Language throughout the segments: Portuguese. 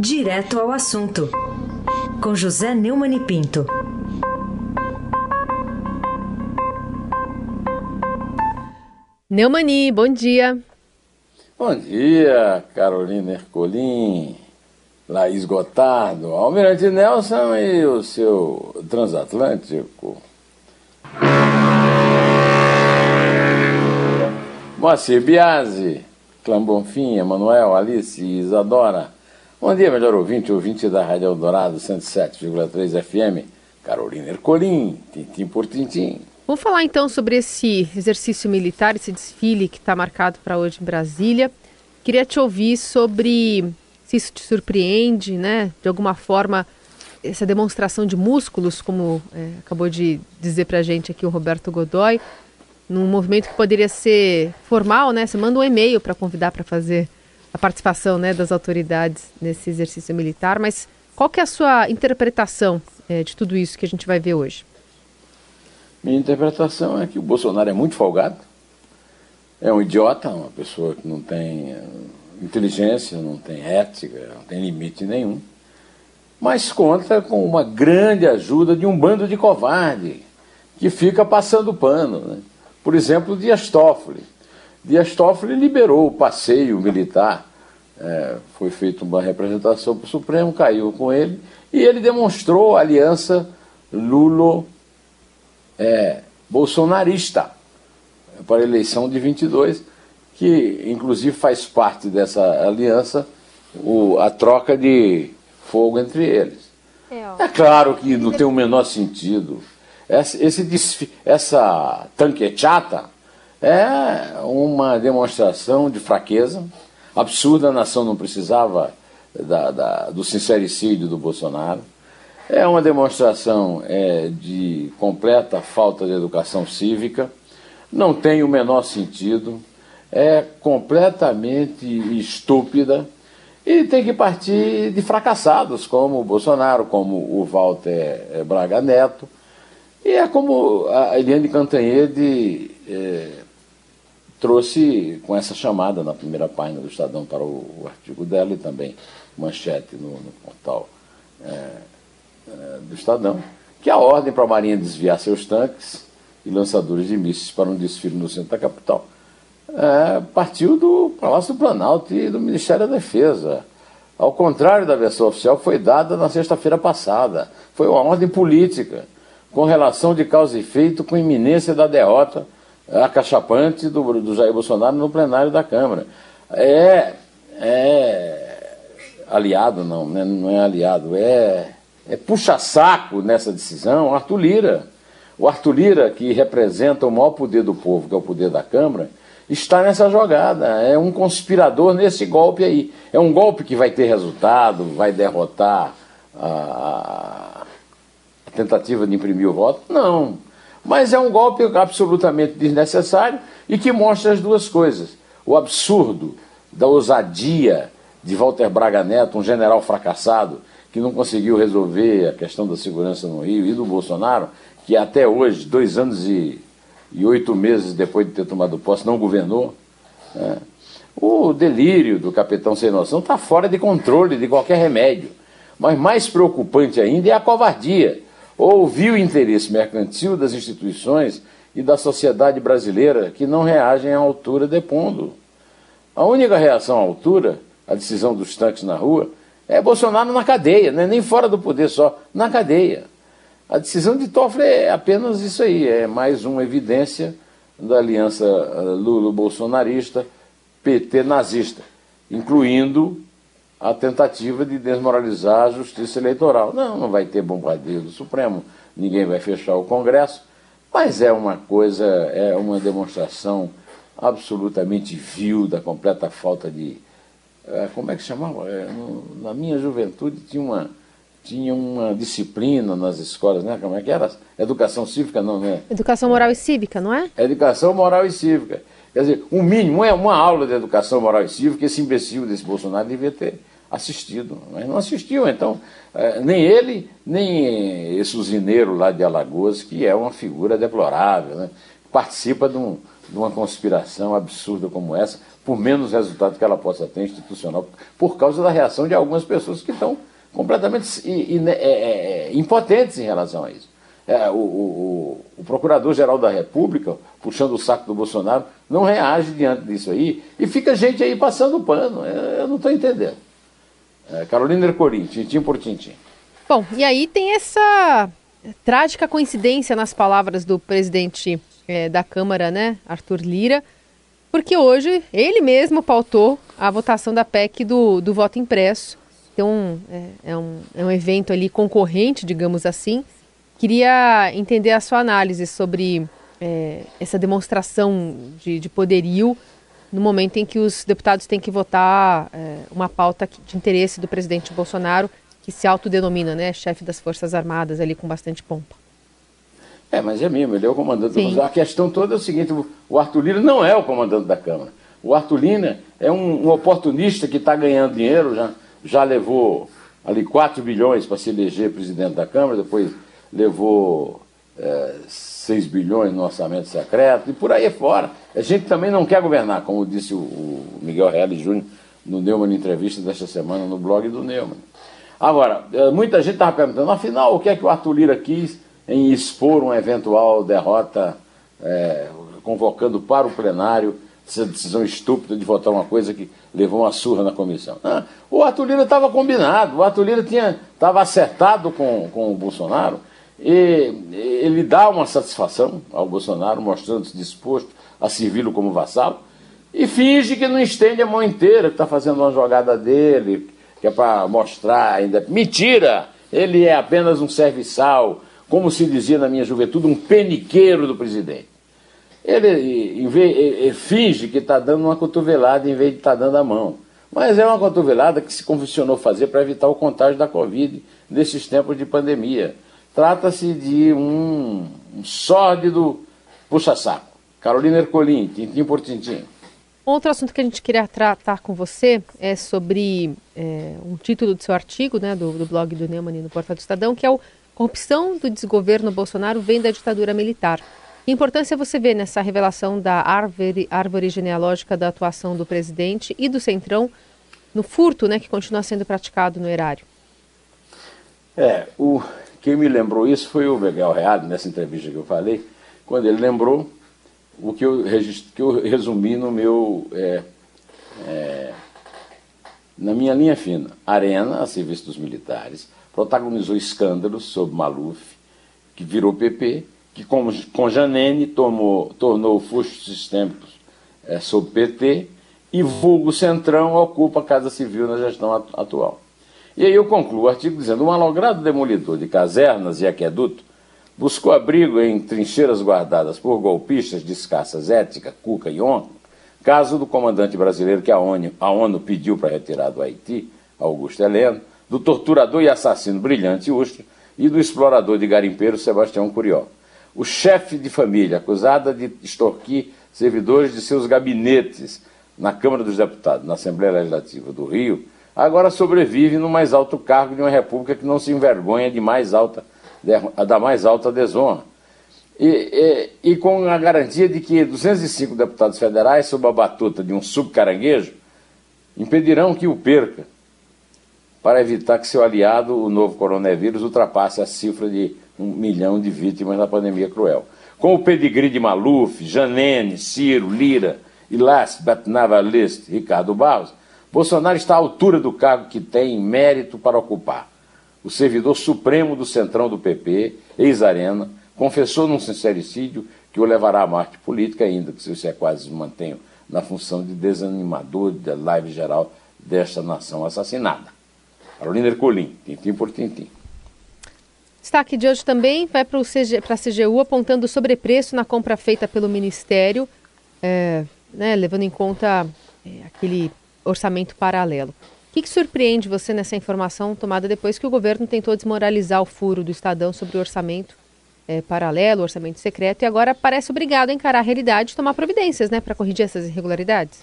Direto ao assunto, com José Neumann e Pinto. Neumani, bom dia. Bom dia, Carolina Ercolim, Laís Gotardo, Almirante Nelson e o seu transatlântico. Moacir Biasi, Clã Bonfim, Emanuel, Alice e Isadora. Bom dia, melhor ouvinte, ouvinte da Rádio Eldorado 107,3 FM. Carolina Ercolim, tintim por tintim. Vamos falar então sobre esse exercício militar, esse desfile que está marcado para hoje em Brasília. Queria te ouvir sobre se isso te surpreende, né? De alguma forma, essa demonstração de músculos, como é, acabou de dizer para a gente aqui o Roberto Godoy, num movimento que poderia ser formal, né? Você manda um e-mail para convidar para fazer a participação né, das autoridades nesse exercício militar, mas qual que é a sua interpretação é, de tudo isso que a gente vai ver hoje? Minha interpretação é que o Bolsonaro é muito folgado, é um idiota, uma pessoa que não tem eh, inteligência, não tem ética, não tem limite nenhum, mas conta com uma grande ajuda de um bando de covarde que fica passando pano. Né? Por exemplo, Dias Toffoli. Dias Toffoli liberou o passeio militar, é, foi feita uma representação para o Supremo, caiu com ele, e ele demonstrou a aliança Lula é, bolsonarista para a eleição de 22, que inclusive faz parte dessa aliança o, a troca de fogo entre eles. É, é claro que não tem o menor sentido. Essa, esse, essa tanquechata é uma demonstração de fraqueza absurda. A nação não precisava da, da, do sincericídio do Bolsonaro. É uma demonstração é, de completa falta de educação cívica, não tem o menor sentido, é completamente estúpida e tem que partir de fracassados como o Bolsonaro, como o Walter é, Braga Neto. E é como a Eliane Cantanhede é, trouxe com essa chamada na primeira página do Estadão para o, o artigo dela e também manchete no, no portal. É, eh, do Estadão, que a ordem para a Marinha desviar seus tanques e lançadores de mísseis para um desfile no centro da capital é, partiu do Palácio do Planalto e do Ministério da Defesa. Ao contrário da versão oficial, foi dada na sexta-feira passada. Foi uma ordem política, com relação de causa e efeito, com iminência da derrota acachapante do, do Jair Bolsonaro no plenário da Câmara. É, é aliado, não, né, não é aliado, é é, puxa-saco nessa decisão Arthur Lira. O Arthur Lira, que representa o maior poder do povo, que é o poder da Câmara, está nessa jogada. É um conspirador nesse golpe aí. É um golpe que vai ter resultado, vai derrotar a, a tentativa de imprimir o voto? Não. Mas é um golpe absolutamente desnecessário e que mostra as duas coisas: o absurdo da ousadia de Walter Braga Neto, um general fracassado, que não conseguiu resolver a questão da segurança no Rio, e do Bolsonaro, que até hoje, dois anos e, e oito meses depois de ter tomado posse, não governou. Né? O delírio do capitão sem noção está fora de controle de qualquer remédio. Mas mais preocupante ainda é a covardia. Ouvir o interesse mercantil das instituições e da sociedade brasileira que não reagem à altura depondo. A única reação à altura, a decisão dos tanques na rua, é Bolsonaro na cadeia, né? nem fora do poder só, na cadeia. A decisão de Toffoli é apenas isso aí, é mais uma evidência da aliança eh, Lula-bolsonarista, PT-nazista, incluindo a tentativa de desmoralizar a justiça eleitoral. Não, não vai ter bombardeio do Supremo, ninguém vai fechar o Congresso, mas é uma coisa, é uma demonstração absolutamente vil da completa falta de é, como é que chamava? No, na minha juventude tinha uma, tinha uma disciplina nas escolas, né? Como é que era? Educação cívica, não, né? Educação moral e cívica, não é? Educação moral e cívica. Quer dizer, um mínimo, é uma aula de educação moral e cívica, esse imbecil desse Bolsonaro devia ter assistido, mas não assistiu, então, é, nem ele, nem esse usineiro lá de Alagoas, que é uma figura deplorável, né? participa de um, de uma conspiração absurda como essa, por menos resultado que ela possa ter institucional, por causa da reação de algumas pessoas que estão completamente é, é, é, impotentes em relação a isso. É, o, o, o Procurador-Geral da República, puxando o saco do Bolsonaro, não reage diante disso aí, e fica gente aí passando pano. Eu não estou entendendo. É, Carolina Ercolim, tintim por tintim. Bom, e aí tem essa trágica coincidência nas palavras do presidente é, da Câmara, né, Arthur Lira, porque hoje ele mesmo pautou a votação da PEC do, do voto impresso. Então, é, é, um, é um evento ali concorrente, digamos assim. Queria entender a sua análise sobre é, essa demonstração de, de, poderio no momento em que os deputados têm que votar é, uma pauta de interesse do presidente Bolsonaro, que se autodenomina né, chefe das Forças Armadas, ali com bastante pompa. É, mas é mesmo, ele é o comandante Sim. da A questão toda é o seguinte: o Arthur Lira não é o comandante da Câmara. O Arthur Lira é um, um oportunista que está ganhando dinheiro, já, já levou ali 4 bilhões para se eleger presidente da Câmara, depois levou é, 6 bilhões no orçamento secreto, e por aí fora. A gente também não quer governar, como disse o, o Miguel Reale Júnior no Neumann Entrevista desta semana no blog do Neumann. Agora, é, muita gente estava perguntando, afinal, o que é que o Arthur Lira quis em expor uma eventual derrota, é, convocando para o plenário essa decisão estúpida de votar uma coisa que levou uma surra na comissão. Ah, o Arthur Lira estava combinado, o Arthur Lira estava acertado com, com o Bolsonaro e ele dá uma satisfação ao Bolsonaro, mostrando-se disposto a servi-lo como vassalo, e finge que não estende a mão inteira, que está fazendo uma jogada dele, que é para mostrar ainda. Mentira! Ele é apenas um serviçal, como se dizia na minha juventude, um peniqueiro do presidente. Ele, ele finge que está dando uma cotovelada em vez de estar tá dando a mão. Mas é uma cotovelada que se convencionou fazer para evitar o contágio da Covid nesses tempos de pandemia. Trata-se de um, um sórdido puxa-saco. Carolina Ercolim, tintim por tintim. Outro assunto que a gente queria tratar com você é sobre é, um título do seu artigo, né, do, do blog do Neumann no Portal do Estadão, que é o Corrupção do desgoverno Bolsonaro vem da ditadura militar. Que importância você vê nessa revelação da árvore, árvore genealógica da atuação do presidente e do Centrão no furto né, que continua sendo praticado no erário? É, o, quem me lembrou isso foi o Miguel Real, nessa entrevista que eu falei, quando ele lembrou o que eu, que eu resumi no meu. É, é, na minha linha fina. Arena, a serviço dos militares, protagonizou escândalos sobre Maluf, que virou PP, que com, com Janene tomou, tornou fustos sistêmicos é, sob PT, e vulgo Centrão ocupa a Casa Civil na gestão atual. E aí eu concluo o artigo dizendo: um malogrado demolidor de casernas e aqueduto buscou abrigo em trincheiras guardadas por golpistas de escassas ética, cuca e honra, caso do comandante brasileiro que a ONU, a ONU pediu para retirar do Haiti, Augusto Heleno, do torturador e assassino Brilhante Ustra e do explorador de garimpeiro Sebastião Curió. O chefe de família, acusada de extorquir servidores de seus gabinetes na Câmara dos Deputados, na Assembleia Legislativa do Rio, agora sobrevive no mais alto cargo de uma república que não se envergonha de mais alta, da mais alta desonra. E, e, e, com a garantia de que 205 deputados federais, sob a batuta de um subcaranguejo, impedirão que o perca para evitar que seu aliado, o novo coronavírus, ultrapasse a cifra de um milhão de vítimas na pandemia cruel. Com o pedigree de Maluf, Janene, Ciro, Lira never least, Ricardo Barros, Bolsonaro está à altura do cargo que tem mérito para ocupar. O servidor supremo do centrão do PP, ex-arena, confessou num sincericídio que o levará à morte política, ainda que seus sequazes mantenham na função de desanimador da live geral desta nação assassinada. Carolina Ercolim, tintim por tintim. Destaque de hoje também vai para a CGU apontando sobrepreço na compra feita pelo Ministério, é, né, levando em conta é, aquele orçamento paralelo. O que, que, surpreende você nessa informação tomada depois que o governo tentou desmoralizar o furo do Estadão sobre o orçamento é, paralelo, orçamento secreto, e agora parece obrigado a encarar a realidade e tomar providências né, para corrigir essas irregularidades?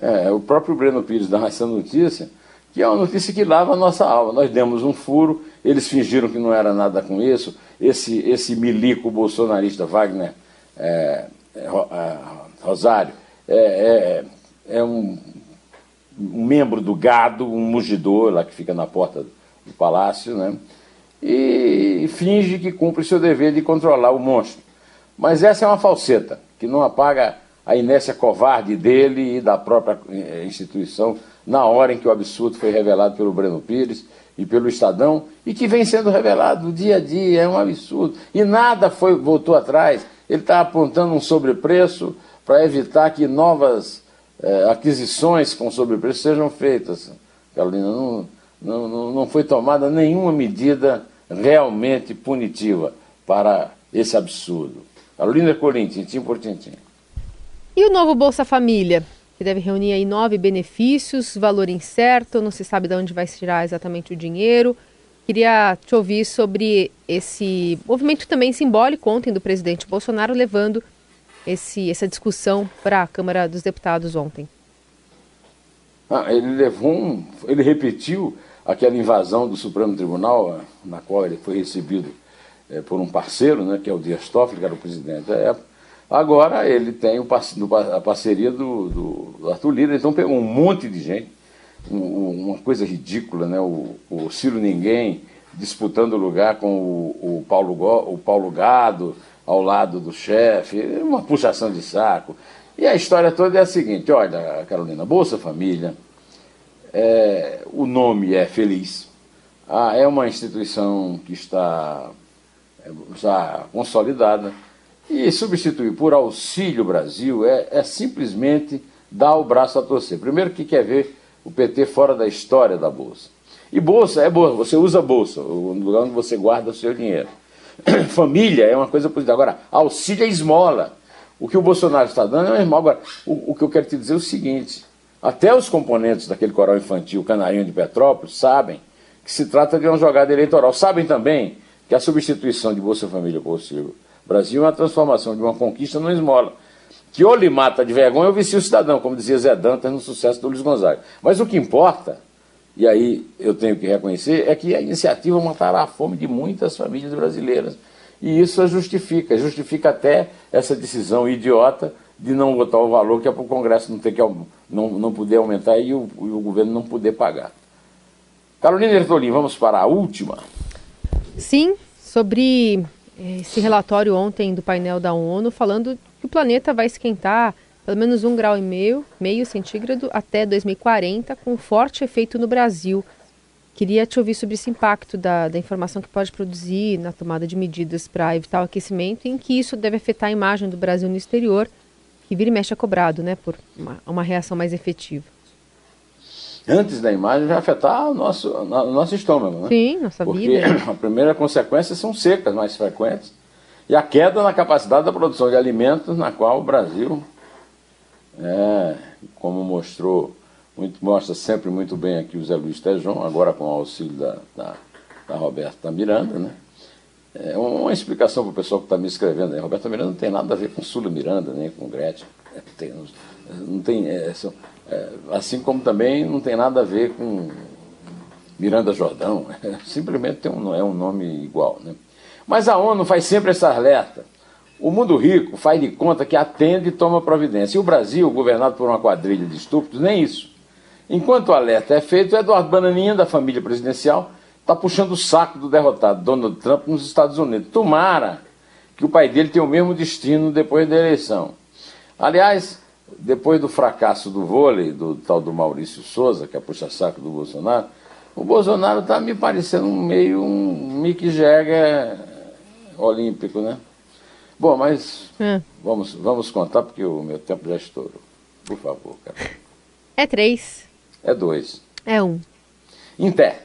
É, o próprio Breno Pires dá essa notícia que é uma notícia que lava a nossa alma. Nós demos um furo, eles fingiram que não era nada com isso. Esse, esse milico bolsonarista Wagner é, é, é Rosário, é, é, é um, um, membro do gado, um mugidor lá que fica na porta do palácio, né? E finge que cumpre seu dever de controlar o monstro. Mas essa é uma falseta, que não apaga a inércia covarde dele e da própria eh, instituição na hora em que o absurdo foi revelado pelo Breno Pires e pelo Estadão e que vem sendo revelado dia a dia, é um absurdo. E nada foi voltou atrás. Ele está apontando um sobrepreço para evitar que novas eh, aquisições com sobrepreço sejam feitas. Carolina, não, não, não foi tomada nenhuma medida realmente punitiva para esse absurdo. Carolina Colim, tintim por tintim. E o novo Bolsa Família, que deve reunir aí nove benefícios, valor incerto, não se sabe de onde vai tirar exatamente o dinheiro. Queria te ouvir sobre esse movimento também simbólico ontem do presidente Bolsonaro, levando esse, essa discussão para a Câmara dos Deputados ontem. Ah, ele levou um, ele repetiu aquela invasão do Supremo Tribunal, na qual ele foi recebido é, por um parceiro, né, que é o Dias Toffoli, que era o presidente da época, Agora ele tem a parceria do, do Arthur Lira, então pegou um monte de gente, uma coisa ridícula, né? O, o Ciro Ninguém disputando lugar com o, o, Paulo, o Paulo Gado ao lado do chefe, uma puxação de saco. E a história toda é a seguinte: olha, Carolina, Bolsa Família, é, o nome é feliz, ah, é uma instituição que está é, já consolidada e substituir por Auxílio Brasil é, é simplesmente dar o braço a torcer. Primeiro que quer ver o PT fora da história da Bolsa. E Bolsa é bolsa, você usa Bolsa, o lugar onde você guarda o seu dinheiro. Família é uma coisa positiva. Agora, auxílio é esmola. O que o Bolsonaro está dando é uma esmola. Agora, o, o que eu quero te dizer é o seguinte: até os componentes daquele coral infantil, Canarinho de Petrópolis, sabem que se trata de uma jogada eleitoral. Sabem também que a substituição de Bolsa Família por auxílio Brasil é uma transformação de uma conquista numa esmola. Que ou lhe mata de vergonha ou vicia o cidadão, como dizia Zé Dantas no sucesso do Luiz Gonzaga. Mas o que importa, e aí eu tenho que reconhecer, é que a iniciativa matará a fome de muitas famílias brasileiras. E isso a justifica, justifica até essa decisão idiota de não botar o valor que é para o Congresso não, ter que, não, não poder aumentar e o, e o governo não poder pagar. Carolina Ertolim, vamos para a última. Sim, sobre esse relatório ontem do painel da ONU falando que o planeta vai esquentar pelo menos um grau e meio, meio centígrado até 2040, com forte efeito no Brasil. Queria te ouvir sobre esse impacto da, da informação que pode produzir na tomada de medidas para evitar o aquecimento e em que isso deve afetar a imagem do Brasil no exterior, que vira e mexe é cobrado né, por uma, uma reação mais efetiva antes da imagem vai afetar o nosso, o nosso estômago. Né? Sim, nossa Porque vida. a primeira consequência são secas mais frequentes e a queda na capacidade da produção de alimentos, na qual o Brasil, é, como mostrou, muito, mostra sempre muito bem aqui o Zé Luiz Tejon, agora com o auxílio da, da, da Roberta Miranda, né? É uma explicação para o pessoal que está me escrevendo. Roberta Miranda não tem nada a ver com Sula Miranda, nem com Gretchen. É, tem, não tem, é, são, é, assim como também não tem nada a ver com Miranda Jordão, simplesmente tem um, é um nome igual. Né? Mas a ONU faz sempre essa alerta. O mundo rico faz de conta que atende e toma providência. E o Brasil, governado por uma quadrilha de estúpidos, nem isso. Enquanto o alerta é feito, Eduardo Bananinha, da família presidencial, está puxando o saco do derrotado Donald Trump nos Estados Unidos. Tomara que o pai dele tenha o mesmo destino depois da eleição. Aliás, depois do fracasso do vôlei, do tal do Maurício Souza, que é puxa-saco do Bolsonaro, o Bolsonaro está me parecendo meio um Mick Jagger olímpico, né? Bom, mas é. vamos, vamos contar porque o meu tempo já estourou. Por favor, cara. É três. É dois. É um. Em pé.